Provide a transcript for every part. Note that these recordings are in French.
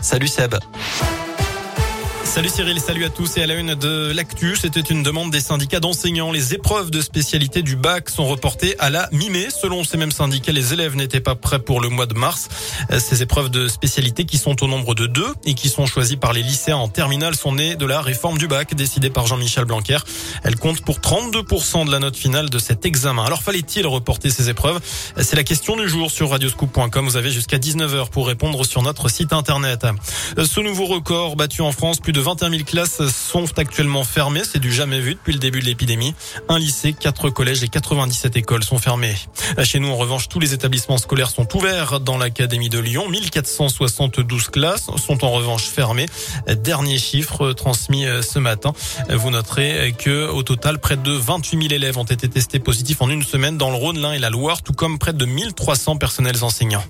Salut Seb. Salut Cyril, salut à tous et à la une de l'actu. C'était une demande des syndicats d'enseignants. Les épreuves de spécialité du bac sont reportées à la mi-mai. Selon ces mêmes syndicats, les élèves n'étaient pas prêts pour le mois de mars. Ces épreuves de spécialité qui sont au nombre de deux et qui sont choisies par les lycéens en terminale sont nées de la réforme du bac décidée par Jean-Michel Blanquer. Elle compte pour 32% de la note finale de cet examen. Alors fallait-il reporter ces épreuves? C'est la question du jour sur radioscoop.com. Vous avez jusqu'à 19h pour répondre sur notre site internet. Ce nouveau record battu en France, plus de 21 000 classes sont actuellement fermées. C'est du jamais vu depuis le début de l'épidémie. Un lycée, quatre collèges et 97 écoles sont fermées. Chez nous, en revanche, tous les établissements scolaires sont ouverts dans l'Académie de Lyon. 1472 classes sont en revanche fermées. Dernier chiffre transmis euh, ce matin. Vous noterez que au total, près de 28 000 élèves ont été testés positifs en une semaine dans le Rhône, l'Ain et la Loire, tout comme près de 1300 personnels enseignants.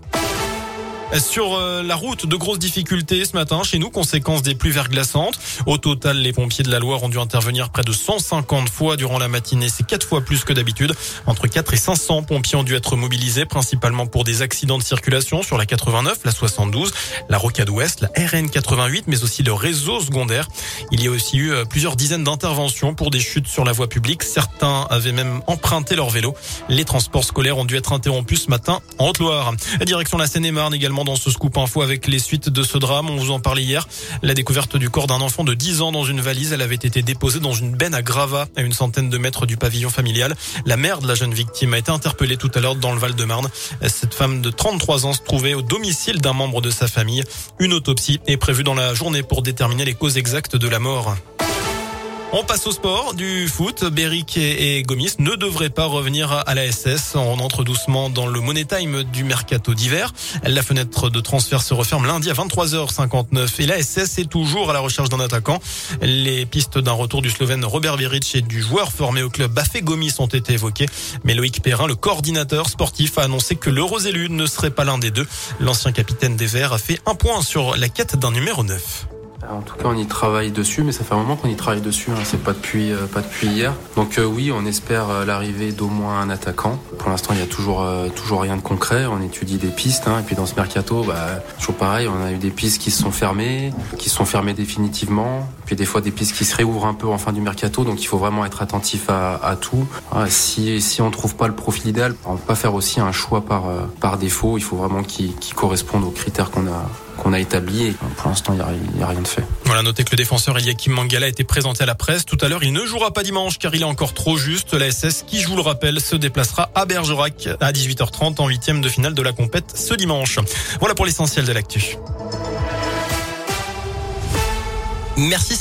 Sur euh, la route, de grosses difficultés ce matin chez nous, conséquence des pluies verglaçantes. Au total, les pompiers de la Loire ont dû intervenir près de 150 fois durant la matinée. C'est quatre fois plus que d'habitude. Entre 4 et 500 pompiers ont dû être mobilisés, principalement pour des accidents de circulation sur la 89, la 72, la Rocade Ouest, la RN 88, mais aussi le réseau secondaire. Il y a aussi eu euh, plusieurs dizaines d'interventions pour des chutes sur la voie publique. Certains avaient même emprunté leur vélo. Les transports scolaires ont dû être interrompus ce matin en Haute-Loire. Direction la Seine-et-Marne également dans ce scoop info avec les suites de ce drame. On vous en parlait hier. La découverte du corps d'un enfant de 10 ans dans une valise. Elle avait été déposée dans une benne à Grava, à une centaine de mètres du pavillon familial. La mère de la jeune victime a été interpellée tout à l'heure dans le Val-de-Marne. Cette femme de 33 ans se trouvait au domicile d'un membre de sa famille. Une autopsie est prévue dans la journée pour déterminer les causes exactes de la mort. On passe au sport du foot. Beric et Gomis ne devraient pas revenir à la SS. On entre doucement dans le money time du mercato d'hiver. La fenêtre de transfert se referme lundi à 23h59 et la SS est toujours à la recherche d'un attaquant. Les pistes d'un retour du Slovène Robert Beric et du joueur formé au club Bafé Gomis ont été évoquées. Mais Loïc Perrin, le coordinateur sportif, a annoncé que le Rosélu ne serait pas l'un des deux. L'ancien capitaine des Verts a fait un point sur la quête d'un numéro 9. En tout cas, on y travaille dessus, mais ça fait un moment qu'on y travaille dessus. Hein. C'est pas depuis, euh, pas depuis hier. Donc euh, oui, on espère euh, l'arrivée d'au moins un attaquant. Pour l'instant, il y a toujours, toujours rien de concret. On étudie des pistes, hein. et puis dans ce mercato, bah, toujours pareil. On a eu des pistes qui se sont fermées, qui se sont fermées définitivement. Puis des fois des pistes qui se réouvrent un peu en fin du mercato. Donc il faut vraiment être attentif à, tout. si si on trouve pas le profil idéal, on peut pas faire aussi un choix par par défaut. Il faut vraiment qu'il corresponde aux critères qu'on a qu'on a établi et pour l'instant il n'y a, rien de fait. Voilà, notez que le défenseur Eliakim Mangala a été présenté à la presse tout à l'heure. Il ne jouera pas dimanche car il est encore trop juste. La SS, qui joue le rappel, se déplacera à Bergerac à 18h30 en huitième de finale de la compète ce dimanche. Voilà pour l'essentiel de l'actu. Merci.